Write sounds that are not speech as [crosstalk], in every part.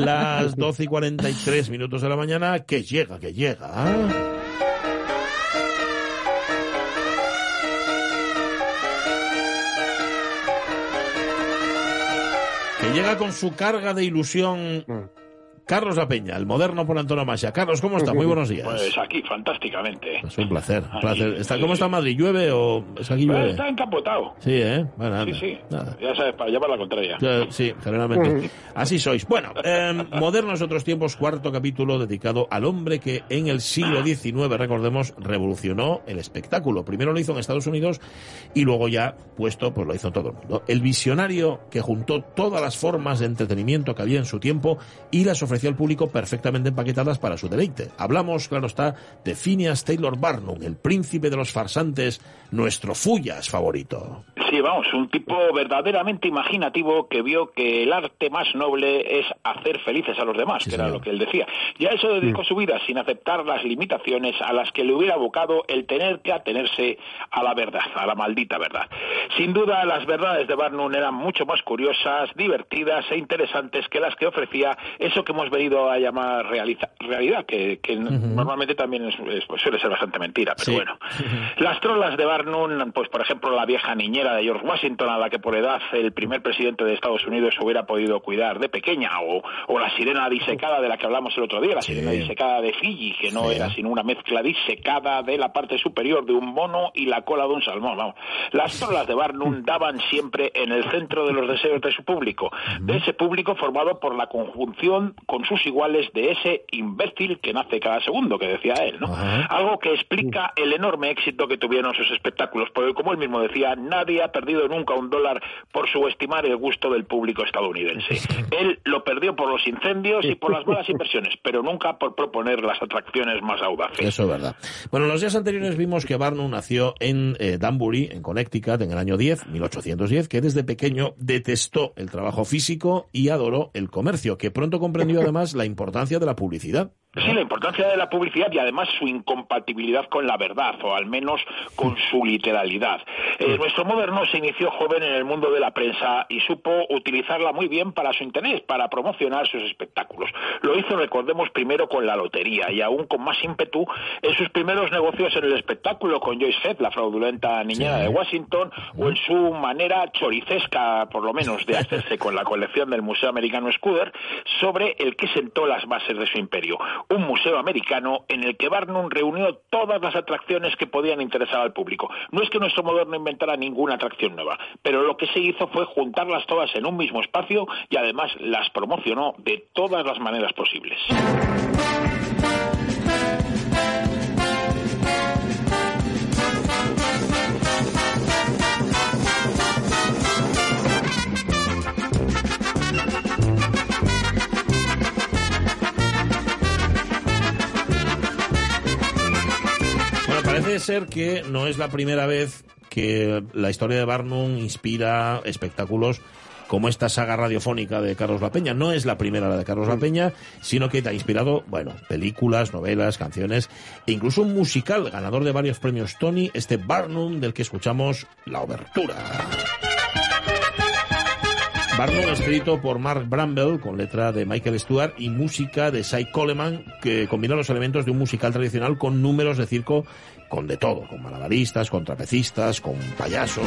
Las 12 y 43 minutos de la mañana, que llega, que llega. Que llega con su carga de ilusión Carlos La Peña, el moderno por antonomasia. Carlos, ¿cómo está? Muy [laughs] buenos días. Pues aquí, fantásticamente. Es un placer. Aquí, placer. Está, sí, ¿Cómo está Madrid? ¿Llueve o es aquí llueve? está encapotado. Sí, ¿eh? Bueno, anda. Sí, sí. Nada. Ya sabes, para llevar la contraria. Sí, generalmente. [laughs] Así sois. Bueno, eh, Modernos otros tiempos, cuarto capítulo dedicado al hombre que en el siglo XIX, recordemos, revolucionó el espectáculo. Primero lo hizo en Estados Unidos y luego ya puesto, pues lo hizo todo el mundo. El visionario que juntó todas las formas de entretenimiento que había en su tiempo y las ofreció al público perfectamente empaquetadas para su deleite. Hablamos, claro está, de Phineas Taylor Barnum, el príncipe de los farsantes, nuestro Fullas favorito. Sí, vamos, un tipo verdaderamente imaginativo que vio que el arte más noble es hacer felices a los demás, Sí, que era lo que él decía. Y a eso dedicó su vida sin aceptar las limitaciones a las que le hubiera abocado el tener que atenerse a la verdad, a la maldita verdad. Sin duda, las verdades de Barnum eran mucho más curiosas, divertidas e interesantes que las que ofrecía eso que hemos venido a llamar realiza- realidad, que, que normalmente también es- es- suele ser bastante mentira, pero Sí. bueno. [laughs] Las trolas de Barnum, pues por ejemplo la vieja niñera de George Washington, a la que por edad el primer presidente de Estados Unidos hubiera podido cuidar de pequeña, o, o la sirena disecada de la que hablamos el otro día, la Sí. sirena disecada de Fiji, que no Sí. era sino una mezcla disecada de la parte superior de un mono y la cola de un salmón. Vamos. Las trolas de Barnum [laughs] daban siempre en el centro de los deseos de su público, de ese público formado por la conjunción con sus iguales de ese imbécil que nace cada segundo, que decía él, ¿no? Ajá. Algo que explica el enorme éxito que tuvieron sus espectáculos, porque como él mismo decía, nadie ha perdido nunca un dólar por subestimar el gusto del público estadounidense. Él lo perdió por los incendios y por las malas [laughs] inversiones, pero nunca por proponer las atracciones más audaces. Eso es verdad. Bueno, en los días anteriores vimos que Barnum nació en eh, Danbury, en Connecticut, en el año 10, 1810, que desde pequeño detestó el trabajo físico y adoró el comercio, que pronto comprendió [laughs] además la importancia de la publicidad. Sí, la importancia de la publicidad y además su incompatibilidad con la verdad, o al menos con su literalidad. Eh, nuestro moderno se inició joven en el mundo de la prensa y supo utilizarla muy bien para su interés, para promocionar sus espectáculos. Lo hizo, recordemos, primero con la lotería y aún con más ímpetu en sus primeros negocios en el espectáculo con Joyce Head, la fraudulenta niñera Sí. de Washington, o en su manera choricesca, por lo menos, de hacerse con la colección del Museo Americano Scudder, sobre el que sentó las bases de su imperio. Un museo americano en el que Barnum reunió todas las atracciones que podían interesar al público. No es que nuestro moderno inventara ninguna atracción nueva, pero lo que se hizo fue juntarlas todas en un mismo espacio y además las promocionó de todas las maneras posibles. Parece ser que no es la primera vez que la historia de Barnum inspira espectáculos como esta saga radiofónica de Carlos La Peña. No es la primera la de Carlos La Peña, sino que te ha inspirado, bueno, películas, novelas, canciones e incluso un musical ganador de varios premios Tony, este Barnum del que escuchamos la obertura. Barnum, escrito por Mark Bramble, con letra de Michael Stewart y música de Cy Coleman, que combina los elementos de un musical tradicional con números de circo, con de todo, con malabaristas, con trapecistas, con payasos.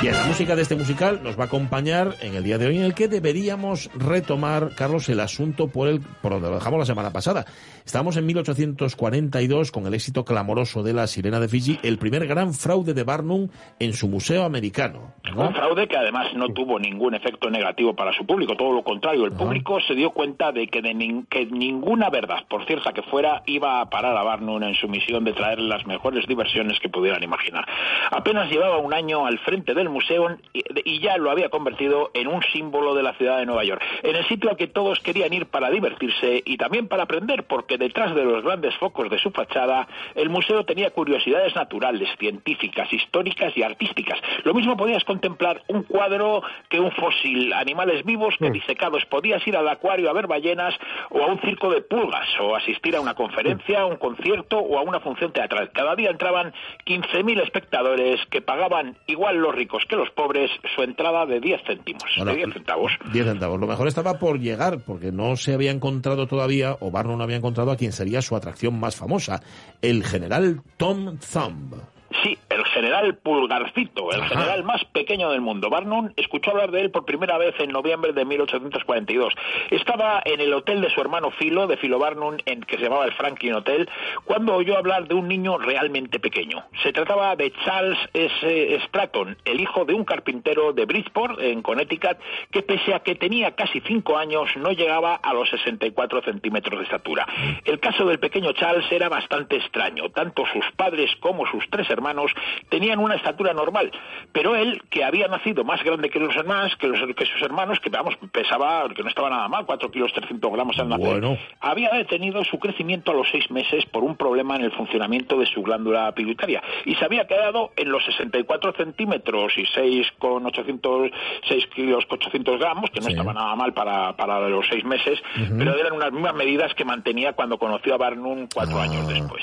Bien, la música de este musical nos va a acompañar en el día de hoy en el que deberíamos retomar, Carlos, el asunto por el por donde lo dejamos la semana pasada. Estábamos en 1842 con el éxito clamoroso de la Sirena de Fiji, el primer gran fraude de Barnum en su museo americano. ¿no? Un fraude que además no tuvo ningún efecto negativo para su público, todo lo contrario, el público se dio cuenta de que, de nin- que ninguna verdad, por cierta que fuera, iba a parar a Barnum en su misión de traer las mejores diversiones que pudieran imaginar. Apenas llevaba un año al frente del el museo y ya lo había convertido en un símbolo de la ciudad de Nueva York, en el sitio al que todos querían ir para divertirse y también para aprender, porque detrás de los grandes focos de su fachada, el museo tenía curiosidades naturales, científicas, históricas y artísticas. Lo mismo podías contemplar un cuadro que un fósil, animales vivos que mm. disecados. Podías ir al acuario a ver ballenas o a un circo de pulgas o asistir a una conferencia, a un concierto o a una función teatral. Cada día entraban 15.000 espectadores que pagaban igual los ricos que los pobres su entrada de 10 céntimos, de 10 centavos. 10 centavos. Lo mejor estaba por llegar, porque no se había encontrado todavía, o Barnum no había encontrado a quien sería su atracción más famosa, el general Tom Thumb. Sí, el general Pulgarcito, el general más pequeño del mundo. Barnum escuchó hablar de él por primera vez en noviembre de 1842. Estaba en el hotel de su hermano Philo, de Philo Barnum, en, que se llamaba el Franklin Hotel, cuando oyó hablar de un niño realmente pequeño. Se trataba de Charles S. Stratton, el hijo de un carpintero de Bridgeport, en Connecticut, que pese a que tenía casi cinco años, no llegaba a los 64 centímetros de estatura. El caso del pequeño Charles era bastante extraño. Tanto sus padres como sus tres hermanos tenían una estatura normal, pero él, que había nacido más grande que los demás, que, los, que sus hermanos, que vamos, pesaba, que no estaba nada mal, 4 kilos 300 gramos al nacer, había detenido su crecimiento a los seis meses por un problema en el funcionamiento de su glándula pituitaria y se había quedado en los 64 centímetros y 6 con 800, 6 kilos 800 gramos, que no estaba nada mal para, para los seis meses, pero eran unas mismas medidas que mantenía cuando conoció a Barnum cuatro ah, años después.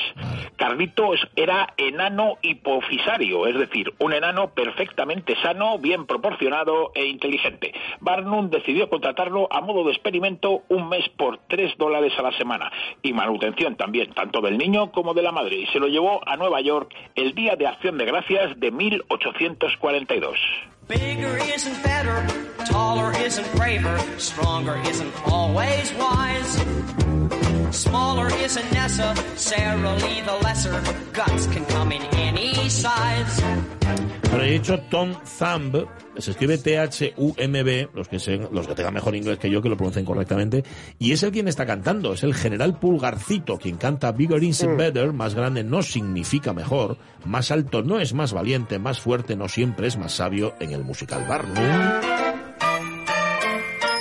Carlitos era enano hipofisario, es decir, un enano perfectamente sano, bien proporcionado e inteligente. Barnum decidió contratarlo a modo de experimento un mes por tres dólares a la semana y manutención también, tanto del niño como de la madre, y se lo llevó a Nueva York el Día de Acción de Gracias de 1842. Bigger isn't better, taller isn't braver, stronger isn't always wise. Smaller isn't necessarily the lesser, guts can come in any size. Pero he dicho Tom Thumb, se escribe T-H-U-M-B, los que, los que tengan mejor inglés que yo, que lo pronuncien correctamente, y es el quien está cantando, es el general Pulgarcito, quien canta Bigger isn't mm. better, más grande no significa mejor, más alto no es más valiente, más fuerte no siempre es más sabio en el musical Barnum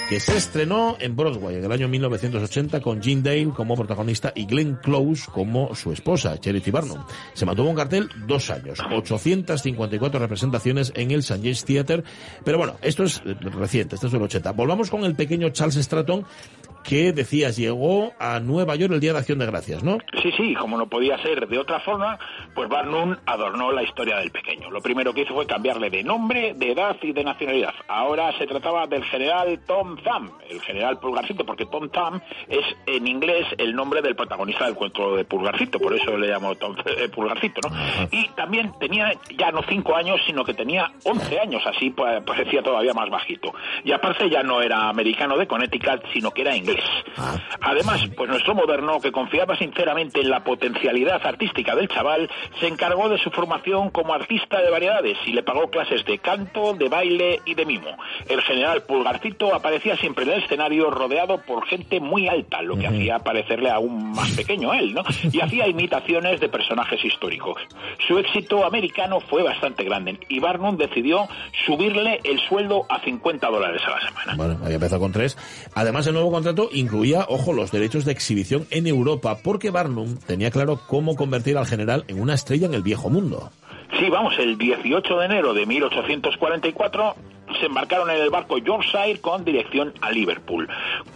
que se estrenó en Broadway en el año 1980 con Jean Dale como protagonista y Glenn Close como su esposa, Charity Barnum. Se mantuvo un cartel dos años, 854 representaciones en el St. James Theatre, pero bueno, esto es reciente, esto es del 80. Volvamos con el pequeño Charles Stratton, que decías llegó a Nueva York el Día de Acción de Gracias, ¿no? Sí, sí, como no podía ser de otra forma, pues Barnum adornó la historia del pequeño. Lo primero que hizo fue cambiarle de nombre, de edad y de nacionalidad. Ahora se trataba del general Tom Thumb, el general Pulgarcito, porque Tom Thumb es en inglés el nombre del protagonista del cuento de Pulgarcito, por eso le llamo Tom eh, Pulgarcito, ¿no? Y también tenía ya no cinco años, sino que tenía once años, así pues, parecía todavía más bajito. Y aparte ya no era americano de Connecticut, sino que era inglés Ah. Además, pues nuestro moderno, que confiaba sinceramente en la potencialidad artística del chaval, se encargó de su formación como artista de variedades y le pagó clases de canto, de baile y de mimo. El general Pulgarcito aparecía siempre en el escenario rodeado por gente muy alta, lo que hacía parecerle aún más [laughs] pequeño a él, ¿no? Y hacía imitaciones de personajes históricos. Su éxito americano fue bastante grande y Barnum decidió subirle el sueldo a 50 dólares a la semana. Bueno, había empezado con tres. Además, el nuevo contrato incluía, ojo, los derechos de exhibición en Europa, porque Barnum tenía claro cómo convertir al general en una estrella en el viejo mundo. Sí, vamos, el 18 de enero de 1844 se embarcaron en el barco Yorkshire con dirección a Liverpool.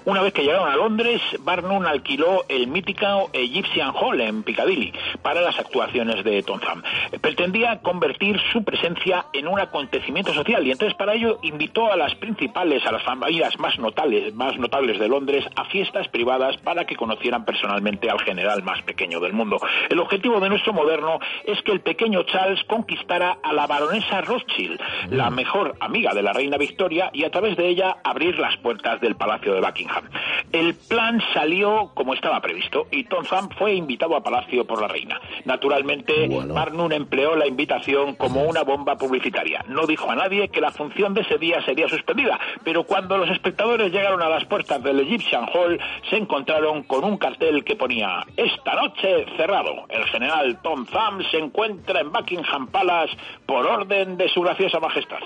Una vez que llegaron a Londres, Barnum alquiló el mítico Egyptian Hall en Piccadilly para las actuaciones de Tom Thumb. Pretendía convertir su presencia en un acontecimiento social y entonces para ello invitó a las principales, a las familias más notables, más notables de Londres a fiestas privadas para que conocieran personalmente al general más pequeño del mundo. El objetivo de nuestro moderno es que el pequeño Charles conquistara a la baronesa Rothschild, la mejor amiga de la la reina Victoria y a través de ella abrir las puertas del Palacio de Buckingham. El plan salió como estaba previsto y Tom Thumb fue invitado a Palacio por la reina. Naturalmente, Barnum empleó la invitación como una bomba publicitaria. No dijo a nadie que la función de ese día sería suspendida, pero cuando los espectadores llegaron a las puertas del Egyptian Hall, se encontraron con un cartel que ponía Esta noche cerrado. El general Tom Thumb se encuentra en Buckingham Palace por orden de su graciosa majestad.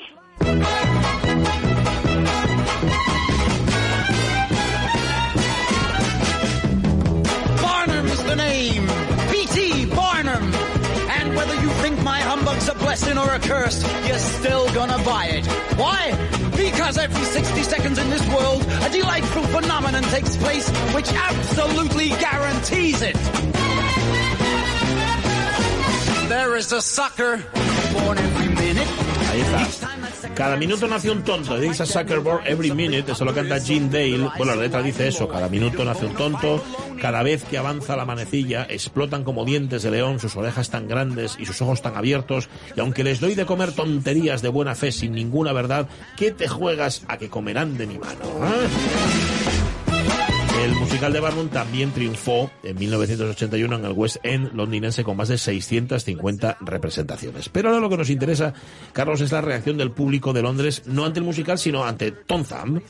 Barnum is the name. P.T. Barnum. And whether you think my humbug's a blessing or a curse, you're still gonna buy it. Why? Because every 60 seconds in this world, a delightful phenomenon takes place which absolutely guarantees it. There is a sucker born every minute. Ahí está. Cada minuto nace un tonto. Dice a Zuckerberg every minute. Eso lo canta Gene Dale. Bueno, la letra dice eso. Cada minuto nace un tonto. Cada vez que avanza la manecilla, explotan como dientes de león sus orejas tan grandes y sus ojos tan abiertos. Y aunque les doy de comer tonterías de buena fe sin ninguna verdad, ¿qué te juegas a que comerán de mi mano? ¿eh? El musical de Barnum también triunfó en 1981 en el West End londinense con más de 650 representaciones. Pero ahora lo que nos interesa, Carlos, es la reacción del público de Londres, no ante el musical, sino ante Tom Thumb.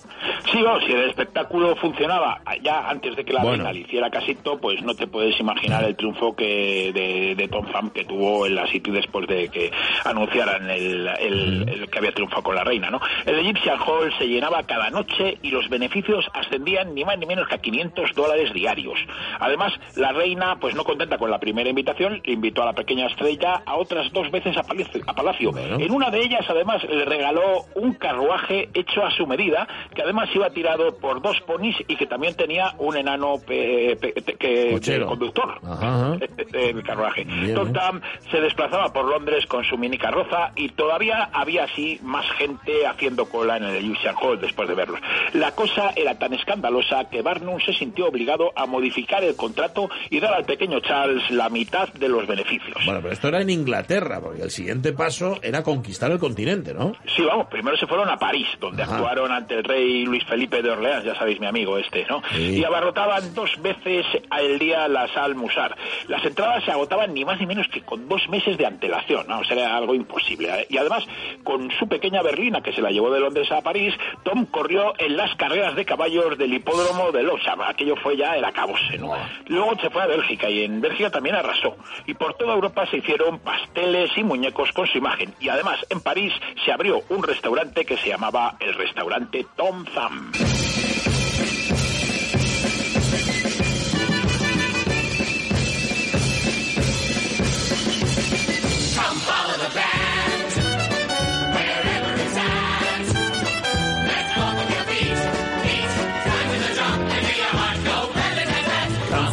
Sí, no, si el espectáculo funcionaba ya antes de que la Bueno. reina le hiciera casito, pues no te puedes imaginar el triunfo que de, de Tom Thumb que tuvo en la City después de que anunciaran el, el- el que había triunfado con la reina, ¿no? El Egyptian Hall se llenaba cada noche y los beneficios ascendían ni más ni menos que a 500 dólares diarios. Además, la reina, pues no contenta con la primera invitación, le invitó a la pequeña estrella a otras dos veces a Palacio. A Palacio. Bueno. En una de ellas, además, le regaló un carruaje hecho a su medida, que además iba tirado por dos ponis y que también tenía un enano pe- pe- pe- que, Cochero. conductor Ajá, [laughs] ajá. del carruaje. Bien, Tom ¿eh? Se desplazaba por Londres con su mini carroza y todavía había así más gente haciendo cola en el Egyptian Hall después de verlos. La cosa era tan escandalosa que Barnum se sintió obligado a modificar el contrato y dar al pequeño Charles la mitad de los beneficios. Bueno, pero esto era en Inglaterra, porque el siguiente paso era conquistar el continente, ¿no? Sí, vamos, primero se fueron a París, donde Ajá. actuaron ante el rey Luis Felipe de Orleans, ya sabéis mi amigo este, ¿no? Sí. Y abarrotaban dos veces al día la Salle Musar. Las entradas se agotaban ni más ni menos que con dos meses de antelación, ¿no? O sea, era algo imposible. ¿eh? Y además, con su pequeña berlina que se la llevó de Londres a París, Tom corrió en las carreras de caballos del hipódromo de Locham. Aquello fue ya el acabose, ¿no? Luego se fue a Bélgica y en Bélgica también arrasó. Y por toda Europa se hicieron pasteles y muñecos con su imagen. Y además, en París se abrió un restaurante que se llamaba el restaurante Tom Thumb. Can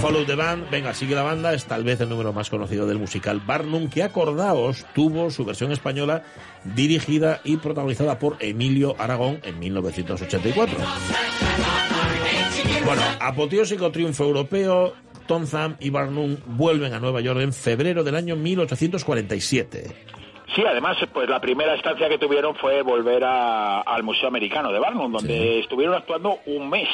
Follow the Band, venga, sigue la banda, es tal vez el número más conocido del musical Barnum, que acordaos, tuvo su versión española dirigida y protagonizada por Emilio Aragón en 1984. Bueno, apoteósico triunfo europeo, Tom Thumb y Barnum vuelven a Nueva York en febrero del año 1847. Sí, además, pues la primera estancia que tuvieron fue volver a- al Museo Americano de Barnum, donde estuvieron actuando un mes.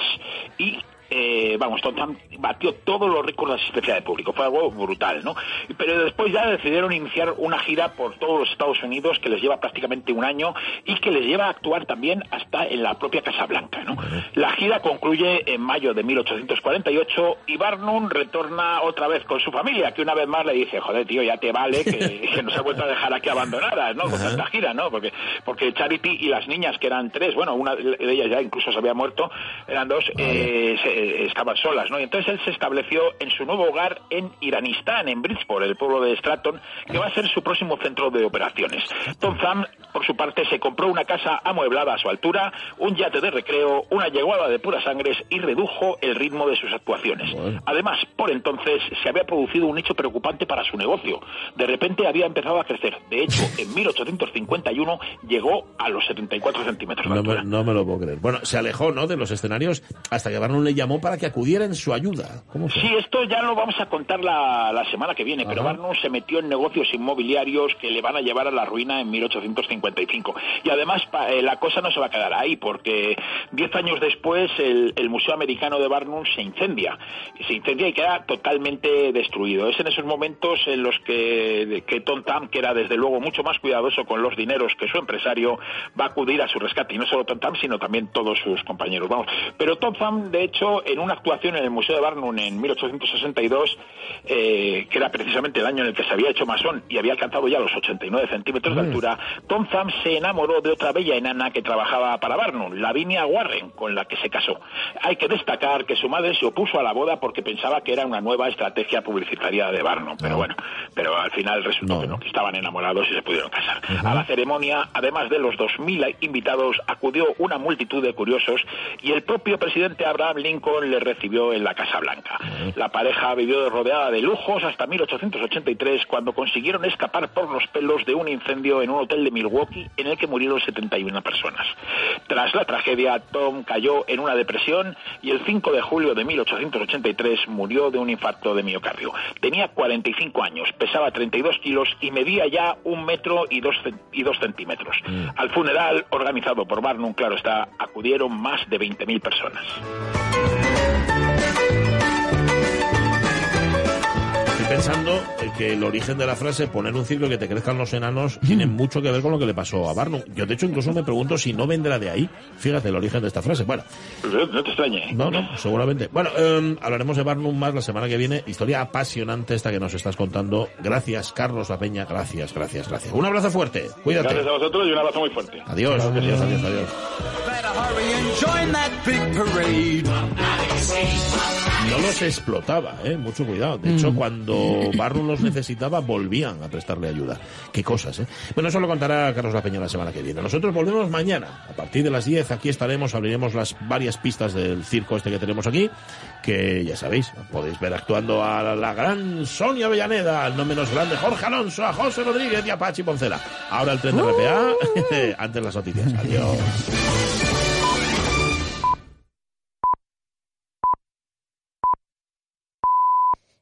Y eh, vamos, Thumb batió todos los récords de asistencia de público, fue algo brutal, ¿no? Pero después ya decidieron iniciar una gira por todos los Estados Unidos que les lleva prácticamente un año y que les lleva a actuar también hasta en la propia Casa Blanca, ¿no? La gira concluye en mayo de 1848 y Barnum retorna otra vez con su familia, que una vez más le dice, joder, tío, ya te vale que, [laughs] que nos ha vuelto a dejar aquí abandonadas, ¿no? Con tanta gira, ¿no? Porque, porque Charity y las niñas, que eran tres, bueno, una de ellas ya incluso se había muerto, eran dos, eh, se- eh, estaban solas, ¿no? Y entonces él se estableció en su nuevo hogar en Iranistán, en Bridgeport, el pueblo de Stratton, que va a ser su próximo centro de operaciones. Tom Thumb, por su parte, se compró una casa amueblada a su altura, un yate de recreo, una yeguada de puras sangres y redujo el ritmo de sus actuaciones. Además, por entonces se había producido un hecho preocupante para su negocio. De repente había empezado a crecer. De hecho, [laughs] en 1851 llegó a los 74 centímetros de No me, no me lo puedo creer. Bueno, se alejó, ¿no?, de los escenarios hasta que Barnum le llamó llamó para que acudiera en su ayuda. Sí, esto ya lo vamos a contar la, la semana que viene, pero. Barnum se metió en negocios inmobiliarios que le van a llevar a la ruina en 1855. Y además pa- eh, la cosa no se va a quedar ahí, porque diez años después el, el Museo Americano de Barnum se incendia. Se incendia y queda totalmente destruido. Es en esos momentos en los que, que Tom Tam, que era desde luego mucho más cuidadoso con los dineros que su empresario, va a acudir a su rescate. Y no solo Tom Tam, sino también todos sus compañeros. Vamos. Pero Tom Tam, de hecho, en una actuación en el Museo de Barnum en 1862, eh, que era precisamente el año en el que se había hecho masón y había alcanzado ya los 89 centímetros de altura, Tom Thumb se enamoró de otra bella enana que trabajaba para Barnum, Lavinia Warren, con la que se casó. Hay que destacar que su madre se opuso a la boda porque pensaba que era una nueva estrategia publicitaria de Barnum, pero No. bueno, pero al final resultó No, que no, no. que estaban enamorados y se pudieron casar. A la ceremonia, además de los 2.000 invitados, acudió una multitud de curiosos y el propio presidente Abraham Lincoln le recibió en la Casa Blanca. La pareja vivió rodeada de lujos hasta 1883, cuando consiguieron escapar por los pelos de un incendio en un hotel de Milwaukee en el que murieron 71 personas. Tras la tragedia, Tom cayó en una depresión y el 5 de julio de 1883 murió de un infarto de miocardio. Tenía 45 años, pesaba 32 kilos y medía ya un metro y dos, y dos centímetros. Al funeral, organizado por Barnum, claro está, acudieron más de 20.000 personas. Pensando que el origen de la frase poner un circo y que te crezcan los enanos tiene mucho que ver con lo que le pasó a Barnum. Yo, de hecho, incluso me pregunto si no vendrá de ahí. Fíjate el origen de esta frase. Bueno, No, te extrañe. no, no, seguramente. Bueno, eh, hablaremos de Barnum más la semana que viene. Historia apasionante esta que nos estás contando. Gracias, Carlos La Peña. Gracias, gracias, gracias. Un abrazo fuerte. Cuídate. Gracias a vosotros y un abrazo muy fuerte. Adiós, adiós, adiós, adiós. Parade. No los explotaba, ¿eh? Mucho cuidado. De hecho, cuando Barnum los necesitaba, volvían a prestarle ayuda. Qué cosas, ¿eh? Bueno, eso lo contará Carlos La Peña la semana que viene. Nosotros volvemos mañana. A partir de las 10 aquí estaremos, abriremos las varias pistas del circo este que tenemos aquí, que ya sabéis, podéis ver actuando a la gran Sonia Avellaneda, al no menos grande Jorge Alonso, a José Rodríguez y a Pachi Poncela. Ahora el tren de RPA, [laughs] antes las noticias. Adiós.